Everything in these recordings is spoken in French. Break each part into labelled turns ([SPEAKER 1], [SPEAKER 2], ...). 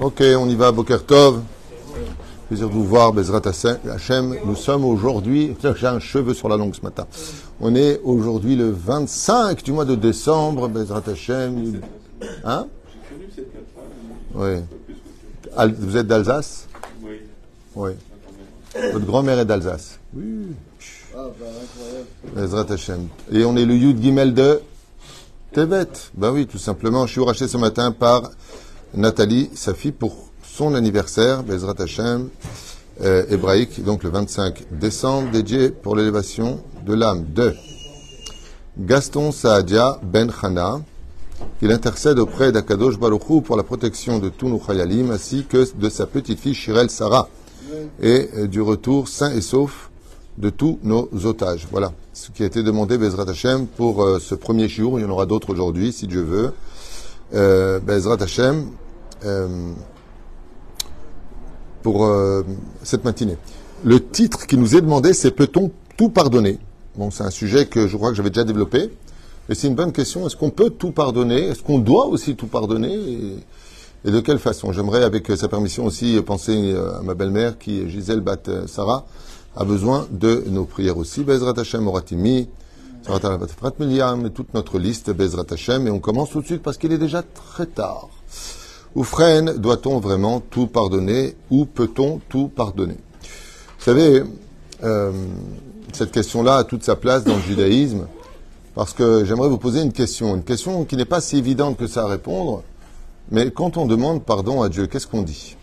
[SPEAKER 1] Ok, on y va, Boker Tov. Plaisir de vous voir, Bezrat Hachem. Nous sommes aujourd'hui, j'ai un cheveu sur la langue ce matin. On est aujourd'hui le 25 du mois de décembre, Bezrat Hachem. Hein? Oui. Vous êtes d'Alsace?
[SPEAKER 2] Oui.
[SPEAKER 1] Oui. Votre grand-mère est d'Alsace Oui. Bezrat Hachem. Et on est le Yud Gimel de Tevet. Ben oui, tout simplement. Je suis racheté ce matin par Nathalie, sa fille, pour son anniversaire, Bezrat Hashem, euh, hébraïque, donc le 25 décembre, dédié pour l'élévation de l'âme de Gaston Saadia Ben Chana, qu'il intercède auprès d'Akadosh Baruchou pour la protection de tous nos chayalim, ainsi que de sa petite fille Shirel Sarah, et euh, du retour sain et sauf de tous nos otages. Voilà ce qui a été demandé Bezrat Hashem pour euh, ce premier jour. Il y en aura d'autres aujourd'hui, si Dieu veut. Euh, Bezrat Hashem, euh, pour euh, cette matinée. Le titre qui nous est demandé, c'est Peut-on tout pardonner? Bon, c'est un sujet que je crois que j'avais déjà développé. Et c'est une bonne question. Est-ce qu'on peut tout pardonner? Est-ce qu'on doit aussi tout pardonner? Et, de quelle façon? J'aimerais, avec sa permission aussi, penser euh, à ma belle-mère qui, Gisèle Bat Sarah, a besoin de nos prières aussi. Bezrat Hashem Oratimi, Frat Miliam, et toute notre liste, Bezrat Hashem. Et on commence tout de suite parce qu'il est déjà très tard. Oufren, doit-on vraiment tout pardonner ou peut-on tout pardonner? Vous savez, euh, cette question-là a toute sa place dans le judaïsme parce que j'aimerais vous poser une question, une question qui n'est pas si évidente que ça à répondre, mais quand on demande pardon à Dieu, qu'est-ce qu'on dit?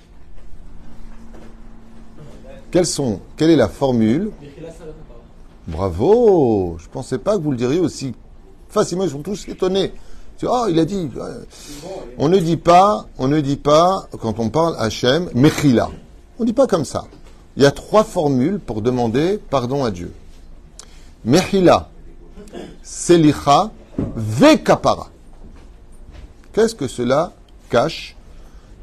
[SPEAKER 1] Quelle est la formule? Bravo Je ne pensais pas que vous le diriez aussi facilement, ils sont tous étonnés. Oh, il a dit. euh, On ne dit pas, on ne dit pas, quand on parle Hachem, Mechila. On ne dit pas comme ça. Il y a trois formules pour demander pardon à Dieu. Mechila, Selicha, Vekapara. Qu'est-ce que cela cache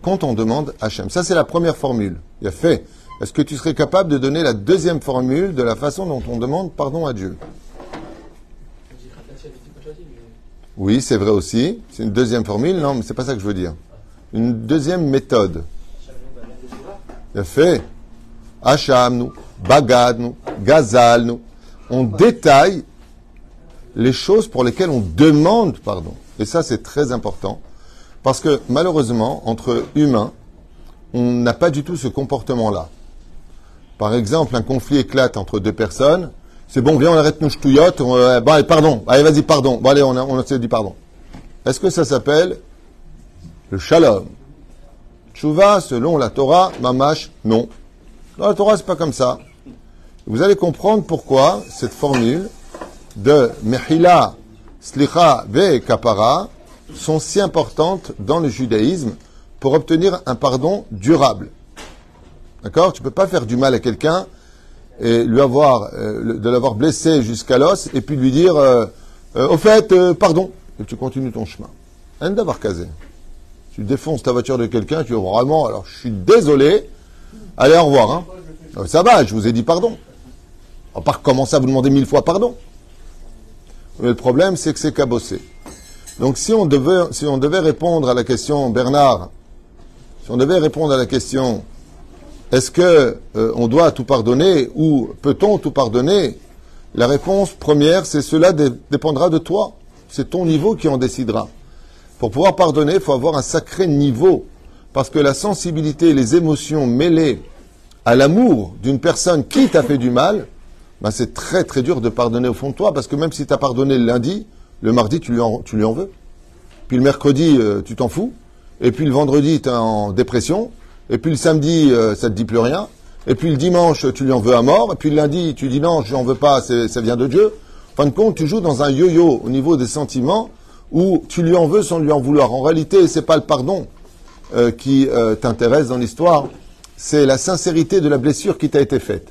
[SPEAKER 1] quand on demande Hachem? Ça, c'est la première formule. Il y a fait. Est-ce que tu serais capable de donner la deuxième formule de la façon dont on demande pardon à Dieu Oui, c'est vrai aussi. C'est une deuxième formule. Non, mais c'est pas ça que je veux dire. Une deuxième méthode. Fait. Hacham, nous, Bagad, nous, Gazal, nous. On détaille les choses pour lesquelles on demande pardon. Et ça, c'est très important. Parce que malheureusement, entre humains, on n'a pas du tout ce comportement-là. Par exemple, un conflit éclate entre deux personnes. C'est bon, viens, on arrête nos ch'touillottes. euh, bon, allez, pardon. Allez, vas-y, pardon. Bon, allez, on, a- on s'est dit pardon. Est-ce que ça s'appelle le shalom? Tchouva, selon la Torah, mamash, non. Dans la Torah, c'est pas comme ça. Vous allez comprendre pourquoi cette formule de Mechila, Slicha, Ve Kapara sont si importantes dans le judaïsme pour obtenir un pardon durable. D'accord? Tu ne peux pas faire du mal à quelqu'un et lui avoir, euh, de l'avoir blessé jusqu'à l'os et puis lui dire euh, euh, Au fait, euh, pardon. Et tu continues ton chemin. Un d'avoir casé. Tu défonces ta voiture de quelqu'un, tu dis vraiment, alors je suis désolé, allez, au revoir. Hein. Euh, Ça va, je vous ai dit pardon. On pas recommencer à vous demander mille fois pardon. Mais le problème, c'est que c'est cabossé. Donc si on, devait, si on devait répondre à la question, Bernard, si on devait répondre à la question, est-ce que euh, on doit tout pardonner ou peut-on tout pardonner? La réponse première, c'est cela dé- dépendra de toi. C'est ton niveau qui en décidera. Pour pouvoir pardonner, il faut avoir un sacré niveau. Parce que la sensibilité et les émotions mêlées à l'amour d'une personne qui t'a fait du mal, ben c'est très très dur de pardonner au fond de toi. Parce que même si tu as pardonné le lundi, le mardi, tu lui en, tu lui en veux. Puis le mercredi, euh, tu t'en fous. Et puis le vendredi, tu es en dépression. Et puis le samedi, euh, ça te dit plus rien. Et puis le dimanche, tu lui en veux à mort. Et puis le lundi, tu dis non, je n'en veux pas, ça vient de Dieu. En fin de compte, tu joues dans un yo-yo au niveau des sentiments où tu lui en veux sans lui en vouloir. En réalité, c'est pas le pardon euh, qui euh, t'intéresse dans l'histoire, c'est la sincérité de la blessure qui t'a été faite.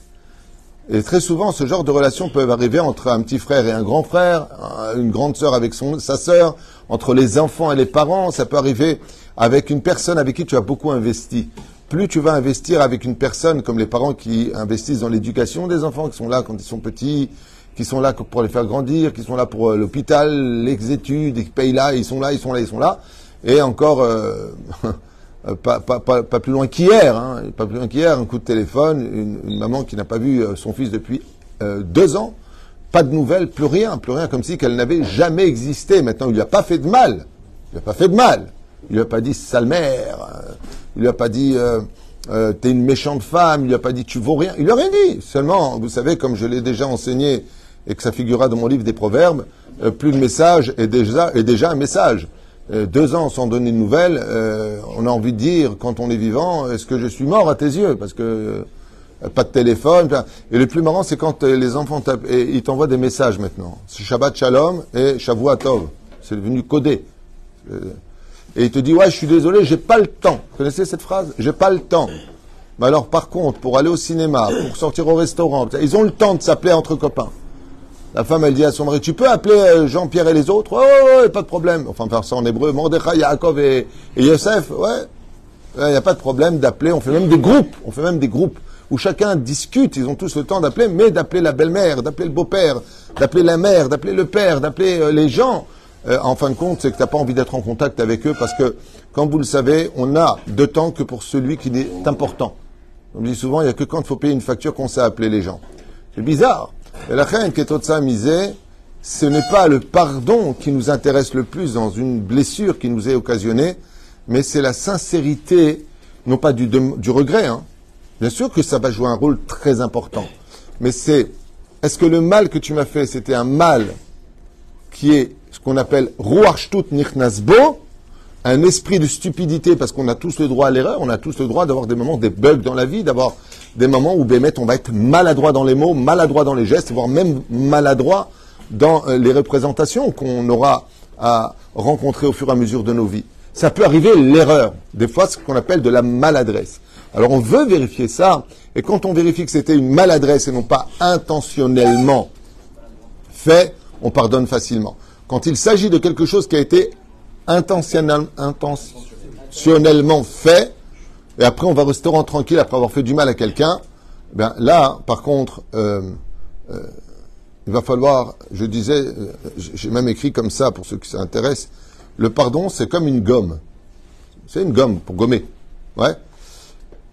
[SPEAKER 1] Et très souvent, ce genre de relations peuvent arriver entre un petit frère et un grand frère, un- une grande sœur avec son, sa sœur, entre les enfants et les parents. Ça peut arriver avec une personne avec qui tu as beaucoup investi. Plus tu vas investir avec une personne comme les parents qui investissent dans l'éducation des enfants, qui sont là quand ils sont petits, qui sont là pour les faire grandir, qui sont là pour euh, l'hôpital, les études, ils payent là, ils sont là, ils sont là, ils sont là. Et encore, euh, pas, plus loin qu'hier, hein, pas plus loin qu'hier, un coup de téléphone, une, maman qui n'a pas vu euh, son fils depuis deux ans, pas de nouvelles, plus rien, plus rien, comme si qu'elle n'avait jamais existé. Maintenant, il lui a pas fait de mal, il lui a pas fait de mal, il lui a pas dit sale mère, il lui a pas dit euh, euh, t'es une méchante femme, il lui a pas dit tu vaux rien, il lui a rien dit. Seulement, vous savez, comme je l'ai déjà enseigné et que ça figurera dans mon livre des proverbes, euh, plus de message est déjà, un message. Deux ans sans donner de nouvelles, on a envie de dire, quand on est vivant, est-ce que je suis mort à tes yeux? Parce que pas de téléphone. Et le plus marrant, c'est quand les enfants et ils t'envoient des messages maintenant. C'est Shabbat Shalom et Shavua Tov. C'est devenu codé. Et il te dit, ouais, je suis désolé, j'ai pas le temps. Vous connaissez cette phrase? J'ai pas le temps. Mais alors, par contre, pour aller au cinéma, pour sortir au restaurant, ils ont le temps de s'appeler entre copains. La femme, elle dit à son mari, tu peux appeler euh, Jean-Pierre et les autres? Ouais, ouais, ouais, pas de problème. Enfin, faire ça en hébreu, Mordechai, Yaakov et, et Yosef, ouais. Il n'y a pas de problème d'appeler. On fait même des groupes. On fait même des groupes où chacun discute. Ils ont tous le temps d'appeler, mais d'appeler la belle-mère, d'appeler le beau-père, d'appeler la mère, d'appeler le père, d'appeler euh, les gens. Euh, en fin de compte, c'est que tu n'as pas envie d'être en contact avec eux parce que, comme vous le savez, on a de temps que pour celui qui est important. On dit souvent, il n'y a que quand il faut payer une facture qu'on sait appeler les gens. C'est bizarre. Et la reine qui est au misé, ce n'est pas le pardon qui nous intéresse le plus dans une blessure qui nous est occasionnée, mais c'est la sincérité, non pas du, du regret. hein. Bien sûr que ça va jouer un rôle très important, mais c'est est-ce que le mal que tu m'as fait, c'était un mal qui est qu'on appelle Ruachstut Nichnasbo, un esprit de stupidité, parce qu'on a tous le droit à l'erreur, on a tous le droit d'avoir des moments, des bugs dans la vie, d'avoir des moments où, Bémet, on va être maladroit dans les mots, maladroit dans les gestes, voire même maladroit dans euh, les représentations qu'on aura à rencontrer au fur et à mesure de nos vies. Ça peut arriver l'erreur, des fois ce qu'on appelle de la maladresse. Alors on veut vérifier ça, et quand on vérifie que c'était une maladresse et non pas intentionnellement fait, on pardonne facilement. Quand il s'agit de quelque chose qui a été intentionnel- intentionnellement fait, et après on va au restaurant tranquille après avoir fait du mal à quelqu'un, ben là, par contre, euh, euh, il va falloir, je disais, euh, j'ai même écrit comme ça pour ceux qui s'intéressent, le pardon c'est comme une gomme. C'est une gomme pour gommer. Ouais.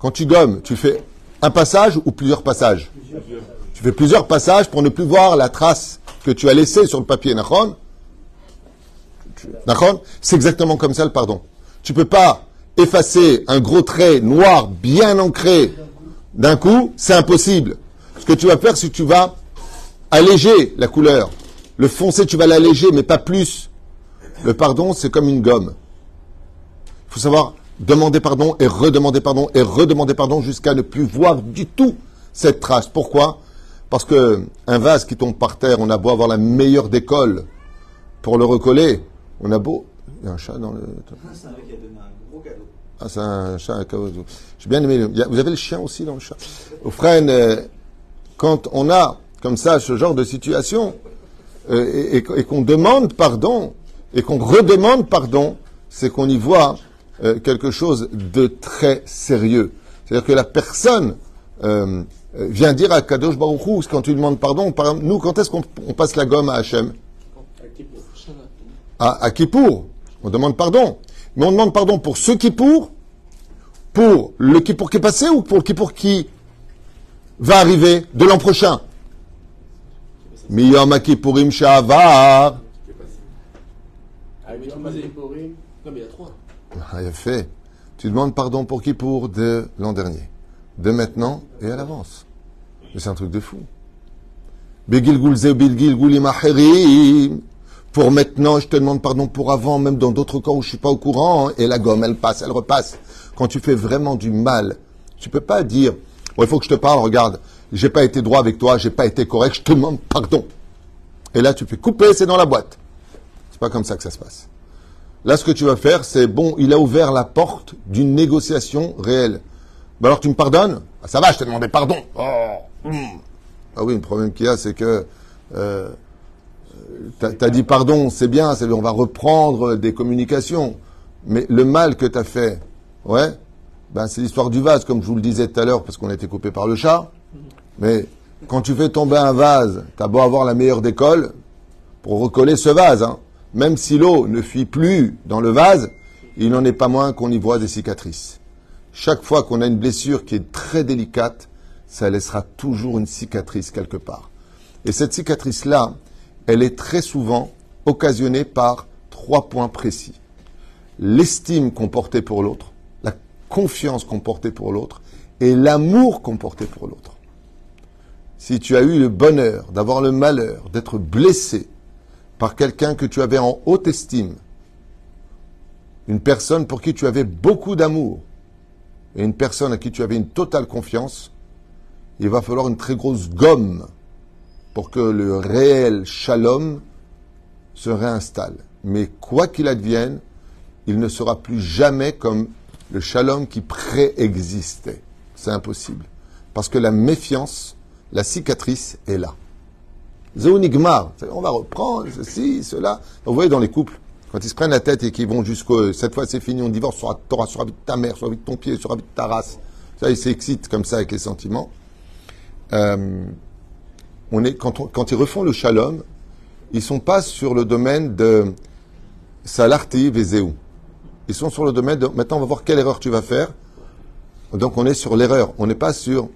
[SPEAKER 1] Quand tu gommes, tu fais un passage ou plusieurs passages? Tu fais plusieurs passages pour ne plus voir la trace que tu as laissée sur le papier. Nachon Nachon C'est exactement comme ça le pardon. Tu peux pas effacer un gros trait noir bien ancré d'un coup, c'est impossible. Ce que tu vas faire, c'est que tu vas alléger la couleur. Le foncé, tu vas l'alléger, mais pas plus. Le pardon, c'est comme une gomme. Il faut savoir demander pardon et redemander pardon et redemander pardon jusqu'à ne plus voir du tout cette trace. Pourquoi? Parce que un vase qui tombe par terre, on a beau avoir la meilleure décolle pour le recoller, on a beau. Il y a un chat dans le.
[SPEAKER 2] C'est un mec qui a donné un gros cadeau.
[SPEAKER 1] Ah, c'est un chat à caoutchouc. J'ai bien aimé. le- Vous avez le chien aussi dans le chat. Au frère, euh, quand on a comme ça ce genre de situation euh, et, et- et qu'on demande pardon et qu'on redemande pardon, c'est qu'on y voit euh, quelque chose de très sérieux. C'est-à-dire que la personne euh, vient dire à Kadosh Baruch Hu, quand tu lui demandes pardon, nous, quand est-ce qu'on on passe la gomme à Hachem? À, à Kippour. On demande pardon. Mais on demande pardon pour ce Kippour, pour le Kippour qui est passé ou pour le Kippour qui va arriver de l'an prochain. Miyom Kippourim Shavar.
[SPEAKER 3] Ah, mais. Non, mais il y a trois.
[SPEAKER 1] Ah, il a fait. Tu demandes pardon pour Kippour de l'an dernier, de maintenant et à l'avance. Mais c'est un truc de fou. Pour maintenant, je te demande pardon pour avant, même dans d'autres cas où je suis pas au courant. Et la gomme, elle passe, elle repasse. Quand tu fais vraiment du mal, tu peux pas dire, il faut que je te parle, regarde, j'ai pas été droit avec toi, j'ai pas été correct, je te demande pardon. Et là, tu fais couper, c'est dans la boîte. C'est pas comme ça que ça se passe. Là, ce que tu vas faire, c'est bon, il a ouvert la porte d'une négociation réelle. Ben alors, tu me pardonnes? Ah, Ça va, je t'ai demandé pardon. Oh, hmm. Ah oui, le problème qu'il y a, c'est que euh, t'as as dit pardon, c'est bien, on va reprendre des communications. Mais le mal que t'as fait, ouais, ben c'est l'histoire du vase, comme je vous le disais tout à l'heure, parce qu'on a été coupé par le chat. Mais quand tu fais tomber un vase, t'as beau avoir la meilleure décolle pour recoller ce vase, hein. même si l'eau ne fuit plus dans le vase, il n'en est pas moins qu'on y voit des cicatrices. Chaque fois qu'on a une blessure qui est très délicate, ça laissera toujours une cicatrice quelque part. Et cette cicatrice-là, elle est très souvent occasionnée par trois points précis. L'estime qu'on portait pour l'autre, la confiance qu'on portait pour l'autre et l'amour qu'on portait pour l'autre. Si tu as eu le bonheur d'avoir le malheur d'être blessé par quelqu'un que tu avais en haute estime, une personne pour qui tu avais beaucoup d'amour et une personne à qui tu avais une totale confiance, il va falloir une très grosse gomme pour que le réel shalom se réinstalle. Mais quoi qu'il advienne, il ne sera plus jamais comme le shalom qui préexistait. C'est impossible. Parce que la méfiance, la cicatrice est là. Zéonigmar, on va reprendre ceci, cela. Vous voyez dans les couples, quand ils se prennent la tête et qu'ils vont jusqu'au cette fois c'est fini, on divorce, sur la sur de ta mère, sur de ton pied, sur de ta race. Ça, ils s'excitent comme ça avec les sentiments. Euh, on est, quand, ils refont le shalom, ils sont pas sur le domaine de salarti vezéou. Ils sont sur le domaine de maintenant on va voir quelle erreur tu vas faire. Donc on est sur l'erreur, on n'est pas sur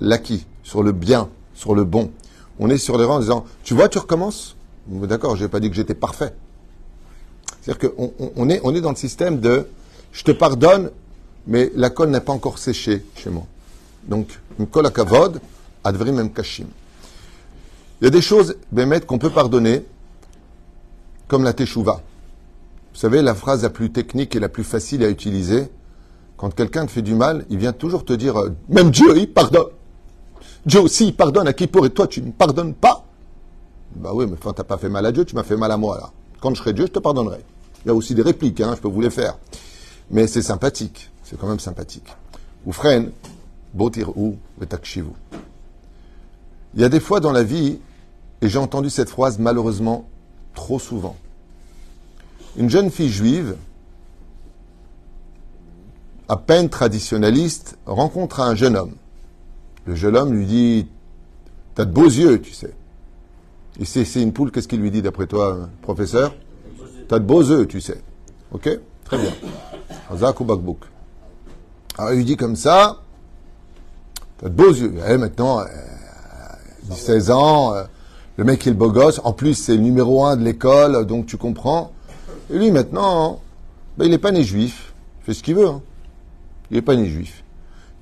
[SPEAKER 1] l'acquis, sur le bien, sur le bon. On est sur l'erreur en disant tu vois tu recommences? D'accord, je n'ai pas dit que j'étais parfait. C'est-à-dire qu'on on est, dans le système de je te pardonne, mais la colle n'est pas encore séchée chez moi. Donc, une colle à kavod, advrim même kashim. Il y a des choses, Bémet, qu'on peut pardonner, comme la teshuva. Vous savez, la phrase la plus technique et la plus facile à utiliser, quand quelqu'un te fait du mal, il vient toujours te dire, euh, même Dieu, il pardonne. Dieu aussi, il pardonne à qui pour et toi, tu ne pardonnes pas. Bah oui, mais enfin, t'as pas fait mal à Dieu, tu m'as fait mal à moi, là. Quand je serai Dieu, je te pardonnerai. Il y a aussi des répliques, hein, je peux vous les faire. Mais c'est sympathique. C'est quand même sympathique. Ou freine, botir ou vous. Il y a des fois dans la vie, et j'ai entendu cette phrase malheureusement trop souvent. Une jeune fille juive, à peine traditionnaliste, rencontre un jeune homme. Le jeune homme lui dit T'as de beaux yeux, tu sais. Et c'est une poule, qu'est-ce qu'il lui dit d'après toi, professeur T'as de beaux œufs, tu sais. Ok Très bien. Alors il lui dit comme ça T'as de beaux yeux. Et eh, maintenant, euh, 16 ans, euh, le mec est le beau gosse. En plus, c'est le numéro un de l'école, donc tu comprends. Et lui, maintenant, ben, il n'est pas né juif. Il fait ce qu'il veut. Hein. Il n'est pas né juif.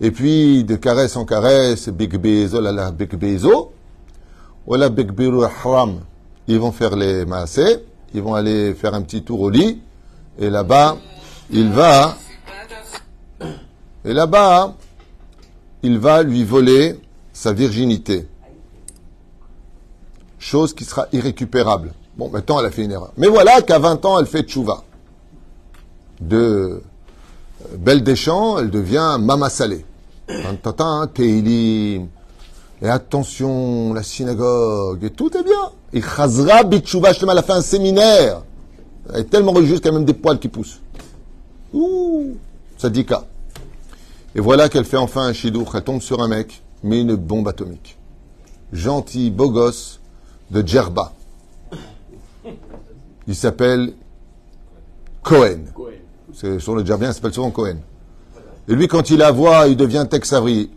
[SPEAKER 1] Et puis, de caresse en caresse, Big Bezo, la la Big Bezo, voilà Big Haram. Ils vont faire les maasé, ils vont aller faire un petit tour au lit, et là-bas, il va, et là-bas, il va lui voler sa virginité chose qui sera irrécupérable. Bon, maintenant, elle a fait une erreur. Mais voilà qu'à 20 ans, elle fait tchouva. De euh, Belle des Champs, elle devient Mama Salé. Et attention, la synagogue, et tout est bien. Et Chazra Bitchouva, elle a fait un séminaire. Elle est tellement religieuse qu'elle a même des poils qui poussent. Ouh, sadika. Et voilà qu'elle fait enfin un chidour. Elle tombe sur un mec, mais une bombe atomique. Gentil, beau gosse, de Djerba. Il s'appelle Cohen. C'est sur le Djerbien, il s'appelle souvent Cohen. Et lui, quand il la voit, il devient Tex Avery.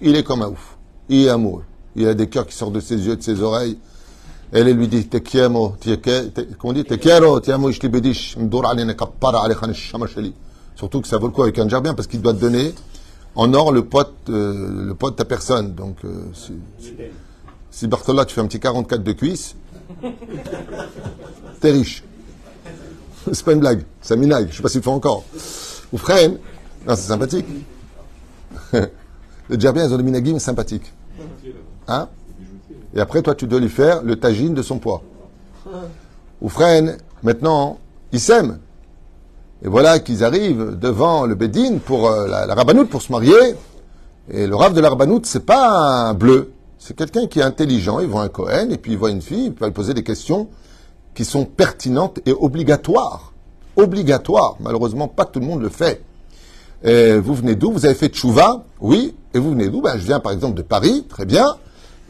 [SPEAKER 1] Il est comme un ouf. Il est amoureux. Il a des cœurs qui sortent de ses yeux, de ses oreilles. Elle lui dit, te quiero, comment dit, te quiero, te amo, Surtout que ça vaut le coup avec un Djerbien parce qu'il doit te donner en or le pote, euh, le pote de ta personne. Donc, euh, si Barthola, tu fais un petit 44 de cuisse, t'es riche. C'est pas une blague, c'est un minaille. Je sais pas s'il faut encore. Ou freine, non, c'est sympathique. le djerbien, ils ont des minagim sympathiques. Hein? Et après, toi, tu dois lui faire le tagine de son poids. Ou freine, maintenant, ils s'aiment. Et voilà qu'ils arrivent devant le Bédine pour euh, la, rabanoute pour se marier. Et le rave de la rabanoute, c'est pas un bleu. C'est quelqu'un qui est intelligent, il voit un Cohen, et puis il voit une fille, il peut lui poser des questions qui sont pertinentes et obligatoires. Obligatoires. Malheureusement, pas tout le monde le fait. Et vous venez d'où? Vous avez fait Tchouva? Oui. Et vous venez d'où? Ben, Je viens par exemple de Paris, très bien.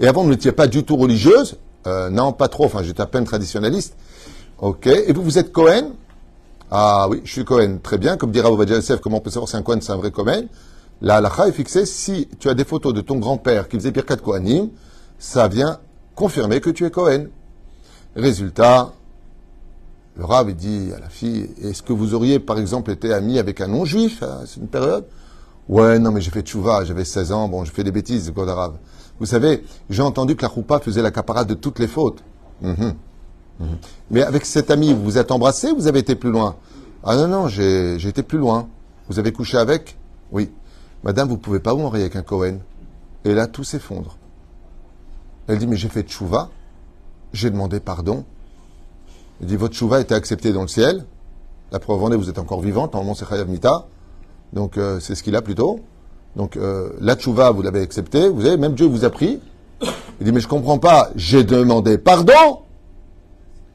[SPEAKER 1] Et avant, vous n'étiez pas du tout religieuse? Euh, Non, pas trop. Enfin, j'étais à peine traditionnaliste. Ok. Et vous, vous êtes Cohen? Ah oui, je suis Cohen. Très bien. Comme dira Yosef, comment on peut savoir si un Cohen c'est un vrai Cohen? La halakha est fixée. Si tu as des photos de ton grand-père qui faisait Birkat Kohanim, ça vient confirmer que tu es Cohen. Résultat, le Rav dit à la fille, est-ce que vous auriez par exemple été ami avec un non-juif à cette période? Ouais, non, mais j'ai fait tchouva, j'avais 16 ans, bon, je fais des bêtises, God arabe. Vous savez, j'ai entendu que la choupa faisait la capara de toutes les fautes. Mhm. Mhm. Mais avec cet ami, vous vous êtes embrassé ou vous avez été plus loin? Ah non, non, j'ai j'ai été plus loin. Vous avez couché avec? Oui. Madame, vous pouvez pas vous marier avec un Cohen. Et là, tout s'effondre. Elle dit, mais j'ai fait tchouva, j'ai demandé pardon. Elle dit, votre tchouva était acceptée dans le ciel. La preuve en est, vous êtes encore vivante, normalement c'est Chayav Mita. Donc euh, c'est ce qu'il a plutôt. Donc euh, la tchouva, vous l'avez acceptée. Vous avez même Dieu vous a pris. Il dit mais je comprends pas. J'ai demandé pardon.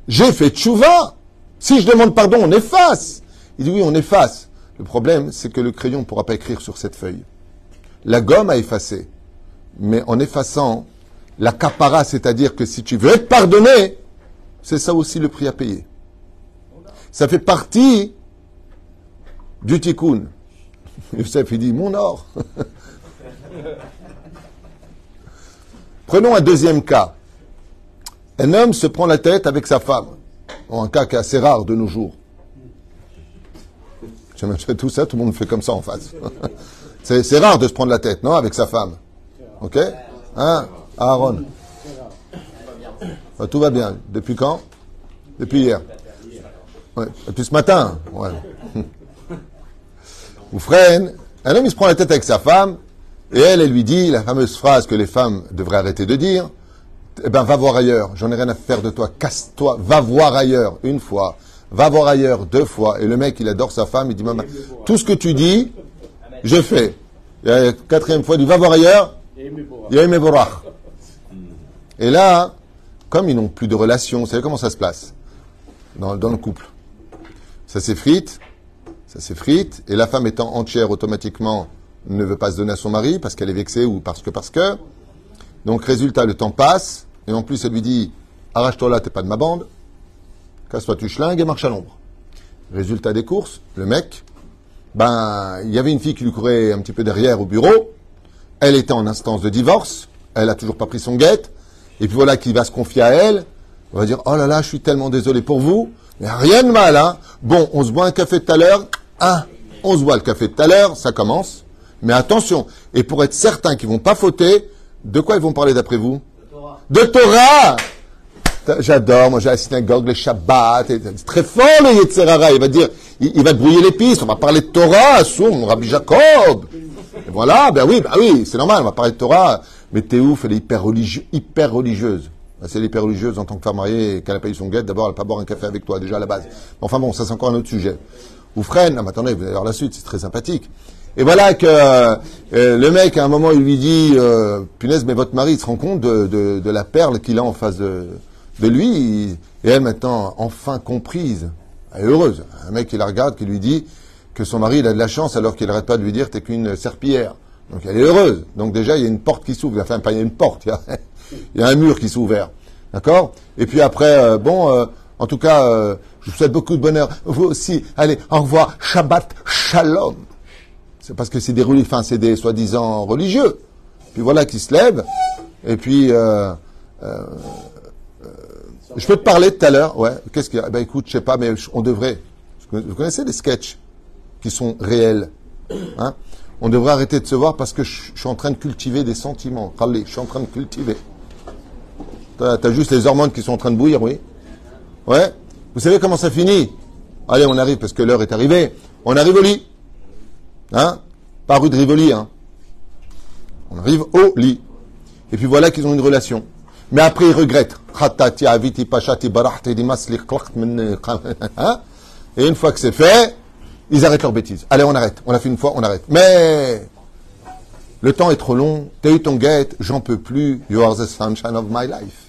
[SPEAKER 1] J'ai fait tchouva. Si je demande pardon, on efface. Il dit oui, on efface. Le problème, c'est que le crayon ne pourra pas écrire sur cette feuille. La gomme a effacé. Mais en effaçant, la capara, c'est-à-dire que si tu veux être pardonné, c'est ça aussi le prix à payer. Ça fait partie du tikkun. Youssef, il dit, mon or. Prenons un deuxième cas. Un homme se prend la tête avec sa femme. Un cas qui est assez rare de nos jours. Tout ça, tout le monde fait comme ça en face. C'est rare de se prendre la tête, non, avec sa femme. Ok? Hein? Aaron Ah, Tout va bien. Depuis quand? Depuis hier. Depuis ce matin. Ouais. Ou freine. Un homme, il se prend la tête avec sa femme, et elle, elle lui dit la fameuse phrase que les femmes devraient arrêter de dire. Eh ben, va voir ailleurs. J'en ai rien à faire de toi. Casse-toi. Va voir ailleurs. Une fois. Va voir ailleurs. Deux fois. Et le mec, il adore sa femme. Il dit, maman, tout ce que tu dis, je fais. Et la quatrième fois, il dit, va voir ailleurs.
[SPEAKER 3] Et
[SPEAKER 1] Borach. Et là, comme ils n'ont plus de relation, vous savez comment ça se place dans, dans le couple Ça s'effrite, ça s'effrite, et la femme étant entière automatiquement ne veut pas se donner à son mari parce qu'elle est vexée ou parce que parce que. Donc résultat, le temps passe, et en plus elle lui dit arrache-toi là, t'es pas de ma bande, casse-toi tu schlingues et marche à l'ombre. Résultat des courses, le mec, ben il y avait une fille qui lui courait un petit peu derrière au bureau, elle était en instance de divorce, elle a toujours pas pris son guette, et puis voilà qu'il va se confier à elle, on va dire, oh là là, je suis tellement désolé pour vous, mais rien de mal, hein. Bon, on se boit un café tout à l'heure, ah, on se boit le café tout à l'heure, ça commence, mais attention, et pour être certain qu'ils vont pas fauter, de quoi ils vont parler d'après vous? De Torah J'adore, moi j'ai la synagogue, les Shabbats, et- c'est très fort le Yetzerara, il va dire, il, va te brouiller les pistes, on va parler de Torah, mon Rabbi Jacob. Voilà, ben oui, ben oui, c'est normal, on va parler de Torah, mais t'es ouf, elle est hyper, religieux, hyper religieuse. Ben, C'est l'hyper religieuse en tant que femme mariée, qu'elle a payé son guette, d'abord elle va pas boire un café avec toi, déjà à la base. Enfin bon, ça c'est encore un autre sujet. Ou freine, non mais attendez, vous allez voir la suite, c'est très sympathique. Et voilà que euh, le mec, à un moment, il lui dit, euh, punaise, mais votre mari se rend compte de la perle qu'il a en face de, de lui. et elle, maintenant, enfin comprise, elle est heureuse. Un mec qui la regarde, qui lui dit que son mari, il a de la chance, alors qu'il n'arrête pas de lui dire, t'es qu'une serpillière. Donc elle est heureuse. Donc déjà, il y a une porte qui s'ouvre. Enfin, pas il y a une porte, il y a, un mur qui s'est ouvert. D'accord? Et puis après, euh, bon, euh, en tout cas, euh, je vous souhaite beaucoup de bonheur. Vous aussi, allez, au revoir. Shabbat Shalom. C'est parce que c'est des, reli- enfin, c'est des soi-disant religieux. Puis voilà, qui se lèvent. Et puis, je peux te parler tout à l'heure. Ouais. Qu'est-ce qu'il y a? Eh Ben écoute, je sais pas, mais on devrait. Vous connaissez les sketchs qui sont réels hein? On devrait arrêter de se voir parce que je, suis en train de cultiver des sentiments. Khalil, je suis en train de cultiver. T'as as juste les hormones qui sont en train de bouillir, oui Ouais? Vous savez comment ça finit? Allez, on arrive parce que l'heure est arrivée. On arrive au lit. Hein? Pas rue de Rivoli, hein. On arrive au lit. Et puis voilà qu'ils ont une relation. Mais après, khlaqt min- Hein? Et une fois que c'est fait, ils arrêtent leurs bêtises. Allez, on arrête. On l'a fait une fois, on arrête. Mais le temps est trop long. T'as eu ton guette, j'en peux plus. You are the sunshine of my life.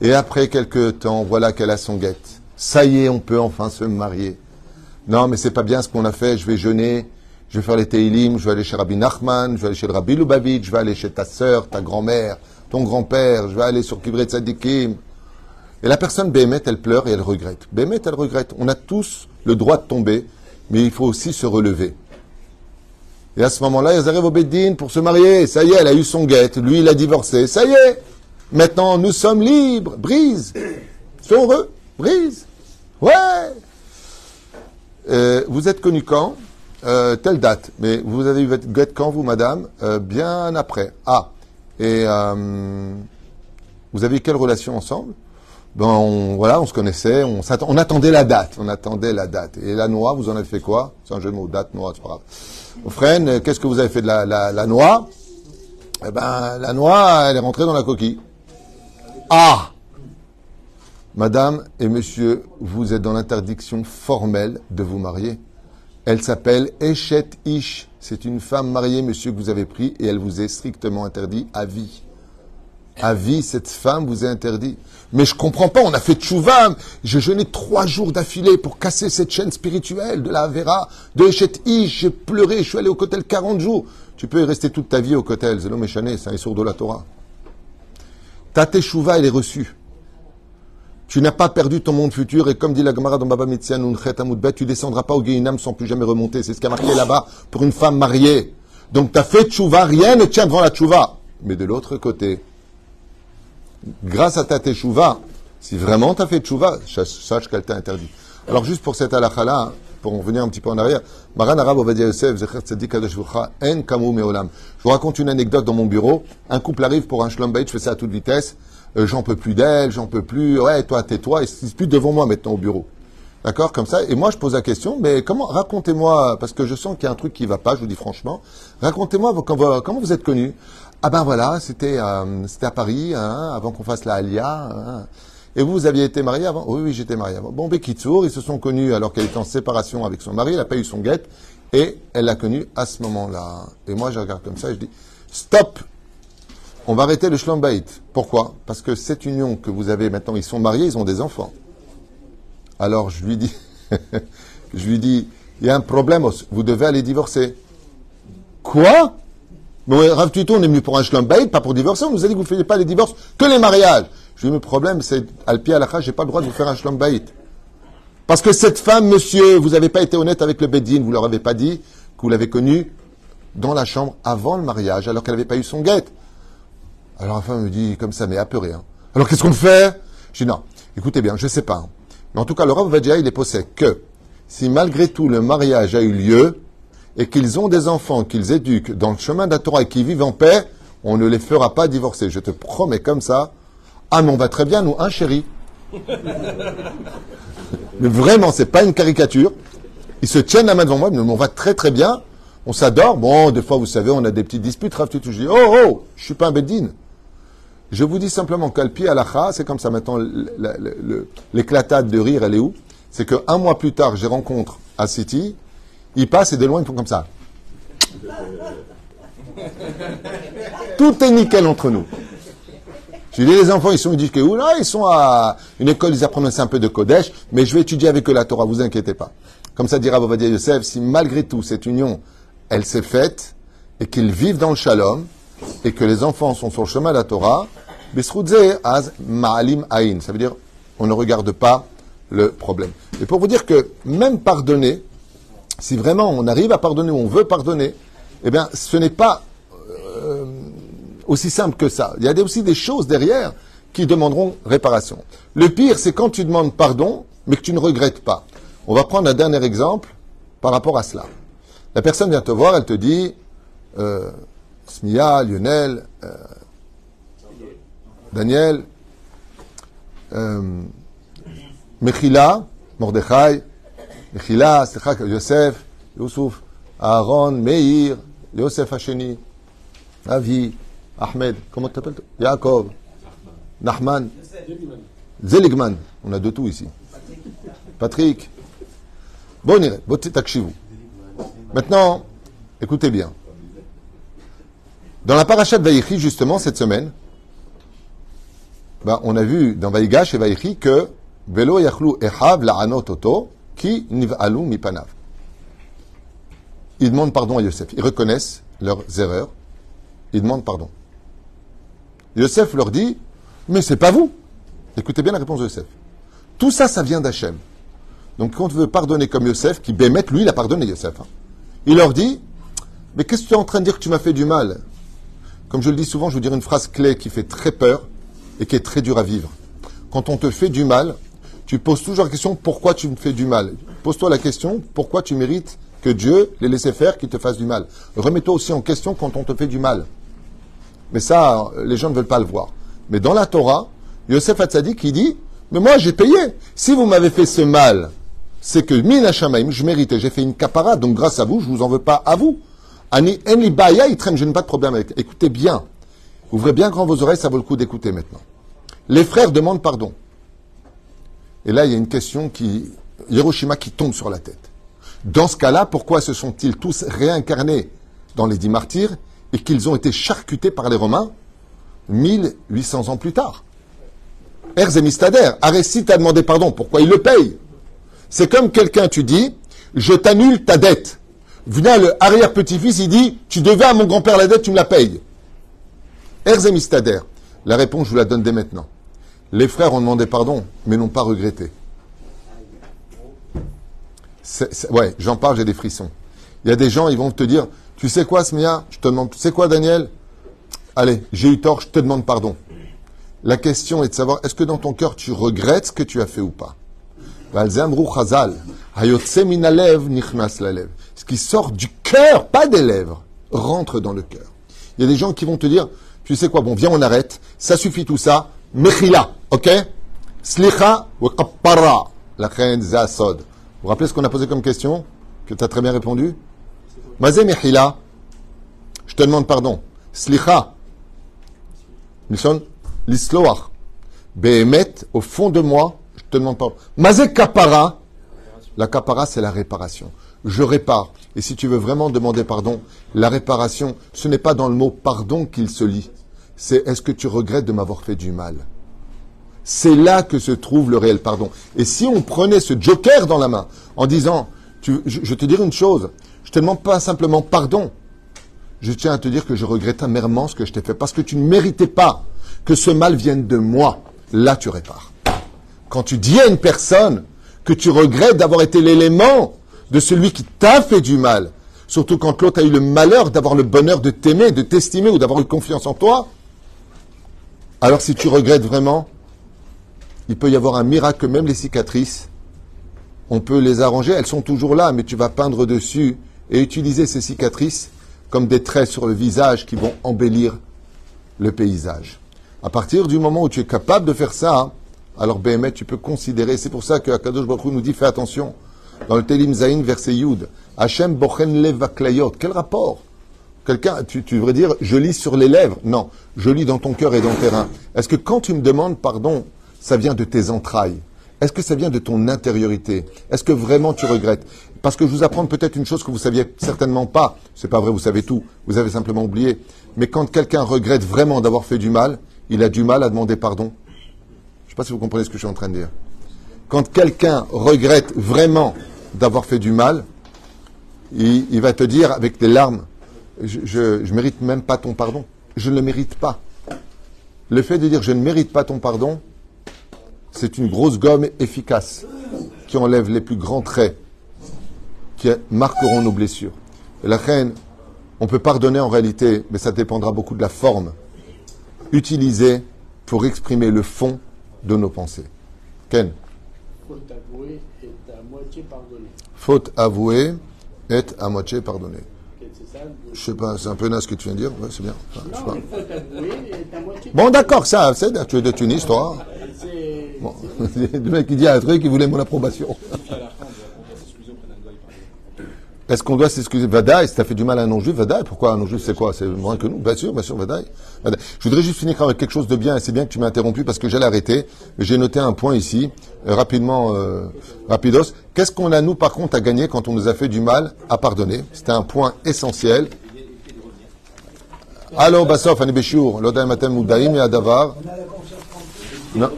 [SPEAKER 1] Et après quelques temps, voilà qu'elle a son guette. Ça y est, on peut enfin se marier. Non, mais c'est pas bien ce qu'on a fait. Je vais jeûner, je vais faire les Teilim, je vais aller chez Rabbi Nachman, je vais aller chez le Rabbi Lubavitch, je vais aller chez ta sœur, ta grand-mère, ton grand-père, je vais aller sur Kibret Tzadikim. Et la personne Béhémet, elle pleure et elle regrette. Béhémet, elle regrette. On a tous le droit de tomber, mais il faut aussi se relever. Et à ce moment-là, ils arrivent au Bédine pour se marier. Ça y est, elle a eu son guette. Lui, il a divorcé. Ça y est. Maintenant, nous sommes libres. Brise. Sois heureux. Brise. Ouais. Euh, vous êtes connu quand? Euh, Telle date. Mais vous avez eu votre guette quand, vous, madame? Euh, Bien après. Ah. Et euh, vous avez eu quelle relation ensemble? Ben, on, voilà, on se connaissait, on, on attendait la date, on attendait la date. Et la noix, vous en avez fait quoi? C'est un jeu de mots, date, noix, c'est pas grave. Euh, qu'est-ce que vous avez fait de la, la, la noix? Eh ben, la noix, elle est rentrée dans la coquille. Ah Madame et monsieur, vous êtes dans l'interdiction formelle de vous marier. Elle s'appelle Eshet Ish. C'est une femme mariée, monsieur, que vous avez pris, et elle vous est strictement interdite à vie. À vie, cette femme vous est interdite. Mais je comprends pas, on a fait tchouva. J'ai jeûné trois jours d'affilée pour casser cette chaîne spirituelle de la Avera, de Eshet Ish. J'ai pleuré, je suis allé au Kotel 40 jours. Tu peux y rester toute ta vie au Kotel. Zélo Méchané, c'est un sourd de la Torah. Ta teshuva, elle est reçue. Tu n'as pas perdu ton monde futur et comme dit la Gemara dans Baba Mitzia Nunchet Amoudbet, tu descendras pas au Guéinam sans plus jamais remonter. C'est ce qui a marqué là-bas pour une femme mariée. Donc tu as fait tchouva, rien ne tient devant la tchouva. Mais de l'autre côté, grâce à ta teshuva, si vraiment tu as fait tchouva, sache, qu'elle t'a interdit. Alors juste pour cette halakha-là, hein, pour en revenir un petit peu en arrière, Maran Arab En Meolam. Je vous raconte une anecdote dans mon bureau. Un couple arrive pour un shlom je fais ça à toute vitesse. Euh, j'en peux plus d'elle, j'en peux plus. Ouais, toi, tais-toi. Et c'est plus devant moi maintenant au bureau. D'accord Comme ça. Et moi, je pose la question, mais comment, racontez-moi, parce que je sens qu'il y a un truc qui va pas, je vous dis franchement. Racontez-moi comment, vous êtes connus. Ah ben voilà, c'était euh, à Paris, hein, avant qu'on fasse la Alia. hein. Et vous, vous aviez été marié avant? Oui, oui, j'étais marié avant. Bon, Bekitsour, ils se sont connus alors qu'elle était en séparation avec son mari, elle n'a pas eu son guette, et elle l'a connu à ce moment-là. Et moi, je regarde comme ça et je dis, stop on va arrêter le shlambait. Pourquoi? Parce que cette union que vous avez maintenant, ils sont mariés, ils ont des enfants. Alors je lui dis, je lui dis, il y a un problème, vous devez aller divorcer. Quoi? Ouais, Rav Tuto, on est venu pour un shlambait, pas pour divorcer. On nous a dit que vous ne faisiez pas les divorces, que les mariages. Je lui dis, le problème, c'est, Alpi Alacha, j'ai pas le droit de vous faire un shlambait. Parce que cette femme, monsieur, vous n'avez pas été honnête avec le Bédine, vous leur avez pas dit que vous l'avez connue dans la chambre avant le mariage, alors qu'elle n'avait pas eu son guette. Alors la femme me dit comme ça, mais apeuré. Hein. Alors qu'est-ce qu'on fait? Je dis non, écoutez bien, je sais pas. hein. Mais en tout cas, le Rav Vadia, il est possède que si malgré tout le mariage a eu lieu et qu'ils ont des enfants qu'ils éduquent dans le chemin de la Torah et qui vivent en paix, on ne les fera pas divorcer. Je te promets comme ça. Ah mais on va très bien, nous, un chéri. mais vraiment, c'est pas une caricature. Ils se tiennent la main devant moi, mais on va très très bien. On s'adore. Bon, des fois, vous savez, on a des petites disputes. Rav je dis, oh, oh, je suis pas un beddin. Je vous dis simplement qu'Alpi Alacha, c'est comme ça maintenant, l'éclatade de rire, elle est où? C'est qu'un mois plus tard, j'ai rencontre à City, ils passent et de loin, ils font comme ça. Tout est nickel entre nous. Je dis, les enfants, ils sont éduqués où Là, ils sont à une école, ils apprennent aussi un peu de Kodesh, mais je vais étudier avec eux la Torah, vous inquiétez pas. Comme ça dira Bovadia Yosef, si malgré tout, cette union, elle s'est faite, et qu'ils vivent dans le shalom, et que les enfants sont sur le chemin de la Torah, az ma'alim aïn. Ça veut dire, on ne regarde pas le problème. Et pour vous dire que même pardonner, si vraiment on arrive à pardonner ou on veut pardonner, eh bien, ce n'est pas euh, aussi simple que ça. Il y a aussi des choses derrière qui demanderont réparation. Le pire, c'est quand tu demandes pardon, mais que tu ne regrettes pas. On va prendre un dernier exemple par rapport à cela. La personne vient te voir, elle te dit, euh, Smia, Lionel, euh, Daniel, euh, Mechila, Mordechai, Mechila, Sechak, Yosef, Youssouf, Aaron, Meir, Yosef Hacheni, Avi, Ahmed, comment t'appelles Yaakov, Nahman, Zeligman, on a de tout ici. Patrick. Bon. Maintenant, écoutez bien. Dans la paracha de Vaïchi, justement, cette semaine, ben, on a vu dans Vaïgash et Vaïchi que Velo yachlu ehav la'anot ki niv'alu mipanav. Ils demandent pardon à Yosef. Ils reconnaissent leurs erreurs. Ils demandent pardon. Yosef leur dit, mais c'est pas vous. Écoutez bien la réponse de Yosef. Tout ça, ça vient d'Hachem. Donc quand on veut pardonner comme Yosef, qui bémet, lui, il a pardonné Yosef. hein. Il leur dit, mais qu'est-ce que tu es en train de dire que tu m'as fait du mal? Comme je le dis souvent, je vous dire une phrase clé qui fait très peur et qui est très dure à vivre. Quand on te fait du mal, tu poses toujours la question pourquoi tu me fais du mal? Pose-toi la question pourquoi tu mérites que Dieu les laisse faire qu'il te fasse du mal? Remets-toi aussi en question quand on te fait du mal. Mais ça, les gens ne veulent pas le voir. Mais dans la Torah, Yosef Hatzadik, il dit, mais moi j'ai payé. Si vous m'avez fait ce mal, c'est que Min Hashamaim, je méritais, j'ai fait une capara, donc grâce à vous, je vous en veux pas à vous. Ani Enli Baya, traîne, je n'ai pas de problème avec. Écoutez bien. Ouvrez bien grand vos oreilles, ça vaut le coup d'écouter maintenant. Les frères demandent pardon. Et là, il y a une question qui, Hiroshima qui tombe sur la tête. Dans ce cas-là, pourquoi se sont-ils tous réincarnés dans les dix martyrs et qu'ils ont été charcutés par les Romains 1800 ans plus tard? Erzemistader, Arrécite a demandé pardon. Pourquoi il le paye C'est comme quelqu'un, tu dis, je t'annule ta dette. Vient le arrière-petit-fils, il dit, tu devais à mon grand-père la dette, tu me la payes. Erzemistader, la réponse, je vous la donne dès maintenant. Les frères ont demandé pardon, mais n'ont pas regretté. Ouais, j'en parle, j'ai des frissons. Il y a des gens, ils vont te dire, tu sais quoi, Smia Je te demande, tu sais quoi, Daniel? Allez, j'ai eu tort, je te demande pardon. La question est de savoir, est-ce que dans ton cœur, tu regrettes ce que tu as fait ou pas? Qui sort du cœur, pas des lèvres, rentre dans le cœur. Il y a des gens qui vont te dire, tu sais quoi, bon, viens, on arrête, ça suffit tout ça, mechila, ok? Slicha wa kappara, la reine Zasod. Vous vous rappelez ce qu'on a posé comme question Que tu as très bien répondu? Mazé mechila, je te demande pardon. Slicha, Nishon, l'isloach. Behemet, au fond de moi, je te demande pardon. Mazé kapara, la kapara, c'est la réparation. Je répare. Et si tu veux vraiment demander pardon, la réparation, ce n'est pas dans le mot pardon qu'il se lit. C'est est-ce que tu regrettes de m'avoir fait du mal? C'est là que se trouve le réel pardon. Et si on prenait ce joker dans la main en disant, je, te dire une chose, je te demande pas simplement pardon. Je tiens à te dire que je regrette amèrement ce que je t'ai fait parce que tu ne méritais pas que ce mal vienne de moi. Là, tu répares. Quand tu dis à une personne que tu regrettes d'avoir été l'élément de celui qui t'a fait du mal, surtout quand l'autre a eu le malheur d'avoir le bonheur de t'aimer, de t'estimer ou d'avoir eu confiance en toi, alors si tu regrettes vraiment, il peut y avoir un miracle même les cicatrices, on peut les arranger, elles sont toujours là, mais tu vas peindre dessus et utiliser ces cicatrices comme des traits sur le visage qui vont embellir le paysage. À partir du moment où tu es capable de faire ça, alors BMF, tu peux considérer, c'est pour ça que Akadosh Baruch nous dit fais attention. Dans le Télim Zayin, verset Yud, Hachem bochen levaklayot. Quel rapport? Quelqu'un, tu, tu devrais dire, je lis sur les lèvres? Non, je lis dans ton cœur et dans tes reins. Est-ce que quand tu me demandes pardon, ça vient de tes entrailles? Est-ce que ça vient de ton intériorité? Est-ce que vraiment tu regrettes? Parce que je vous apprends peut-être une chose que vous saviez certainement pas. C'est pas vrai, vous savez tout. Vous avez simplement oublié. Mais quand quelqu'un regrette vraiment d'avoir fait du mal, il a du mal à demander pardon. Je ne sais pas si vous comprenez ce que je suis en train de dire. Quand quelqu'un regrette vraiment d'avoir fait du mal, il, va te dire avec des larmes, je, je mérite même pas ton pardon. Je ne le mérite pas. Le fait de dire je ne mérite pas ton pardon, c'est une grosse gomme efficace qui enlève les plus grands traits qui marqueront nos blessures. La reine, on peut pardonner en réalité, mais ça dépendra beaucoup de la forme utilisée pour exprimer le fond de nos pensées. Ken
[SPEAKER 3] Faute avouée est à moitié pardonnée.
[SPEAKER 1] Faute avouée est à moitié pardonnée.
[SPEAKER 3] Ça
[SPEAKER 1] Je sais pas, c'est un peu naze ce que tu viens de dire. Ouais, c'est bien. Enfin,
[SPEAKER 3] Non,
[SPEAKER 1] pas.
[SPEAKER 3] mais faute avouée est à moitié
[SPEAKER 1] Bon, d'accord, ça, c'est, tu es de Tunis, toi. Bon. le mec qui dit un truc, il voulait mon approbation. Est-ce qu'on doit s'excuser? Vadaï, si t'as fait du mal à un non-juif, Vadaï, pourquoi un non-juif, c'est quoi? C'est moins que nous Bien sûr, bien sûr, Vadaï. Je voudrais juste finir avec quelque chose de bien, et c'est bien que tu m'as interrompu parce que j'allais arrêter. J'ai noté un point ici, euh, rapidement, euh, rapidos. Qu'est-ce qu'on a, nous, par contre, à gagner quand on nous a fait du mal à pardonner? C'était un point essentiel. Allo, Bassof, Anibeshur, Lodaim Atem Moudaim et Adavar. Non.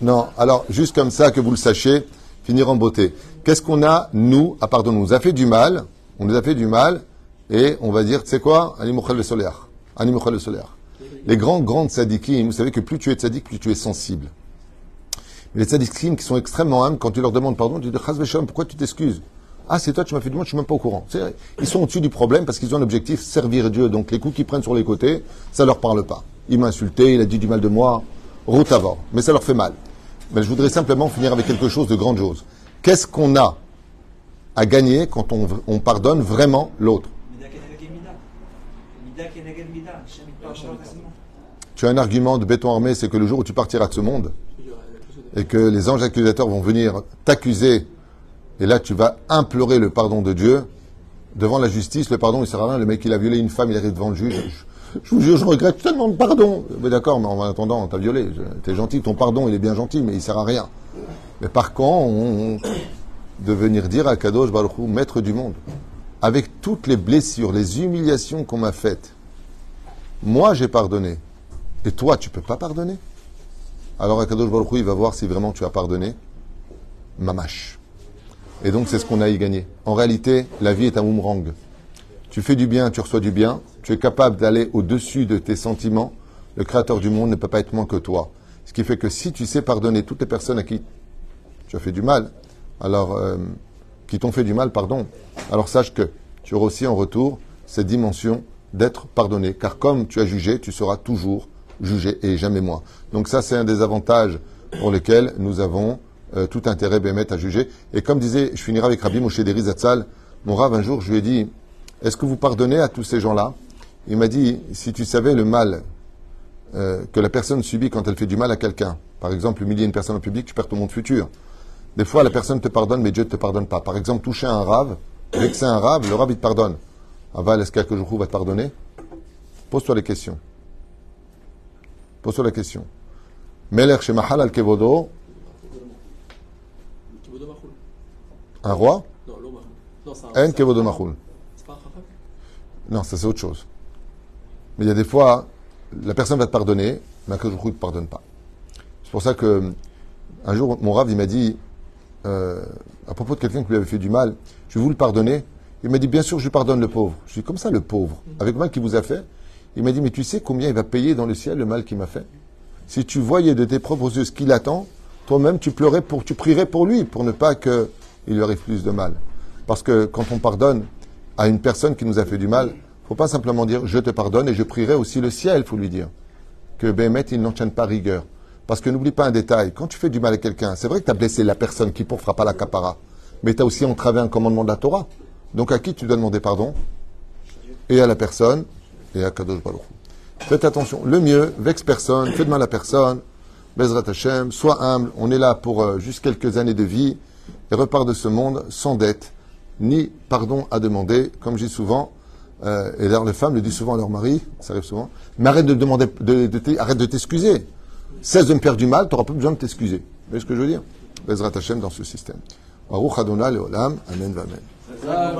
[SPEAKER 1] Non, alors, juste comme ça, que vous le sachiez, finir en beauté. Qu'est-ce qu'on a, nous, à pardonner On nous a fait du mal, on nous a fait du mal, et on va dire, tu sais quoi? Animochel le solaire. Les grands, grands tzadikim, vous savez que plus tu es tzadik, plus tu es sensible. Les tzadikim qui sont extrêmement humbles, quand tu leur demandes pardon, tu dis pourquoi tu t'excuses? Ah, c'est toi, tu m'as fait du mal, je suis même pas au courant. Ils sont au-dessus du problème parce qu'ils ont un objectif, servir Dieu. Donc les coups qu'ils prennent sur les côtés, ça leur parle pas. Il m'a insulté, il a dit du mal de moi, route avant. Mais ça leur fait mal. Mais je voudrais simplement finir avec quelque chose de grandiose. Qu'est-ce qu'on a à gagner quand on, pardonne vraiment l'autre? Tu as un argument de béton armé, c'est que le jour où tu partiras de ce monde et que les anges accusateurs vont venir t'accuser, et là tu vas implorer le pardon de Dieu, devant la justice, le pardon il sert à rien, le mec il a violé une femme, il arrive devant le juge, je, je vous jure, je regrette tellement de pardon. Mais d'accord, mais en attendant, t'as violé, je- t'es gentil, ton pardon il est bien gentil, mais il sert à rien. Mais par contre, on- on- de venir dire à Kadosh Baruch Hu, maître du monde, avec toutes les blessures, les humiliations qu'on m'a faites, moi j'ai pardonné, et toi tu peux pas pardonner? Alors Akadosh Baruch Hu, il va voir si vraiment tu as pardonné. Mamash. Et donc c'est ce qu'on a y gagné. En réalité, la vie est un boomerang. Tu fais du bien, tu reçois du bien. Tu es capable d'aller au-dessus de tes sentiments. Le Créateur du monde ne peut pas être moins que toi. Ce qui fait que si tu sais pardonner toutes les personnes à qui tu as fait du mal, alors euh, qui t'ont fait du mal, pardon, alors sache que tu auras aussi en retour cette dimension d'être pardonné. Car comme tu as jugé, tu seras toujours jugé et jamais moi. Donc ça, c'est un des avantages pour lesquels nous avons euh, tout intérêt, Bémet, à juger. Et comme disait, je finirai avec Rabbi Moshe Deri Zatzal, mon rave, un jour, je lui ai dit, est-ce que vous pardonnez à tous ces gens-là? Il m'a dit, si tu savais le mal euh, que la personne subit quand elle fait du mal à quelqu'un, par exemple, humilier une personne en public, tu perds ton monde futur. Des fois, la personne te pardonne, mais Dieu ne te pardonne pas. Par exemple, toucher un rave, vexer un rave, le rave, il te pardonne. Aval, est-ce qu'Akadosh va te pardonner? Pose-toi les questions. Pose-toi la question. Meler chez Mahal al Kevodo,
[SPEAKER 3] Kibodo Machoul.
[SPEAKER 1] un roi,
[SPEAKER 3] Non, c'est un.
[SPEAKER 1] Kevodo Mahul. Non, ça c'est autre chose. Mais il y a des fois, la personne va te pardonner, mais Akadosh ne te pardonne pas. C'est pour ça que un jour, mon rave, il m'a dit, euh, à propos de quelqu'un qui lui avait fait du mal, je vais vous le pardonner. Il m'a dit, bien sûr, je pardonne le pauvre. Je dis, comme ça, le pauvre, avec le mal qu'il vous a fait? Il m'a dit, mais tu sais combien il va payer dans le ciel le mal qu'il m'a fait? Si tu voyais de tes propres yeux ce qu'il attend, toi-même, tu pleurais pour, tu prierais pour lui, pour ne pas qu'il lui arrive plus de mal. Parce que quand on pardonne à une personne qui nous a fait du mal, faut pas simplement dire, je te pardonne et je prierai aussi le ciel, faut lui dire. Que Béhémet, il n'en tienne pas rigueur. Parce que n'oublie pas un détail, quand tu fais du mal à quelqu'un, c'est vrai que tu as blessé la personne qui pour fera pas la capara, mais tu as aussi entravé un commandement de la Torah. Donc à qui tu dois demander pardon? Et à la personne, et à Kadosh Baruch. Faites attention, le mieux, vexe personne, fais de mal à personne, Bezrat Hashem, sois humble, on est là pour euh, juste quelques années de vie, et repart de ce monde sans dette, ni pardon à demander, comme je dis souvent, euh, et d'ailleurs les femmes le disent souvent à leur mari, ça arrive souvent, mais arrête de demander, de, de t'e- arrête de t'excuser. Cesse de me faire du mal, tu n'auras pas besoin de t'excuser. Vous voyez ce que je veux dire? Bezrat Hashem dans ce système. Amen.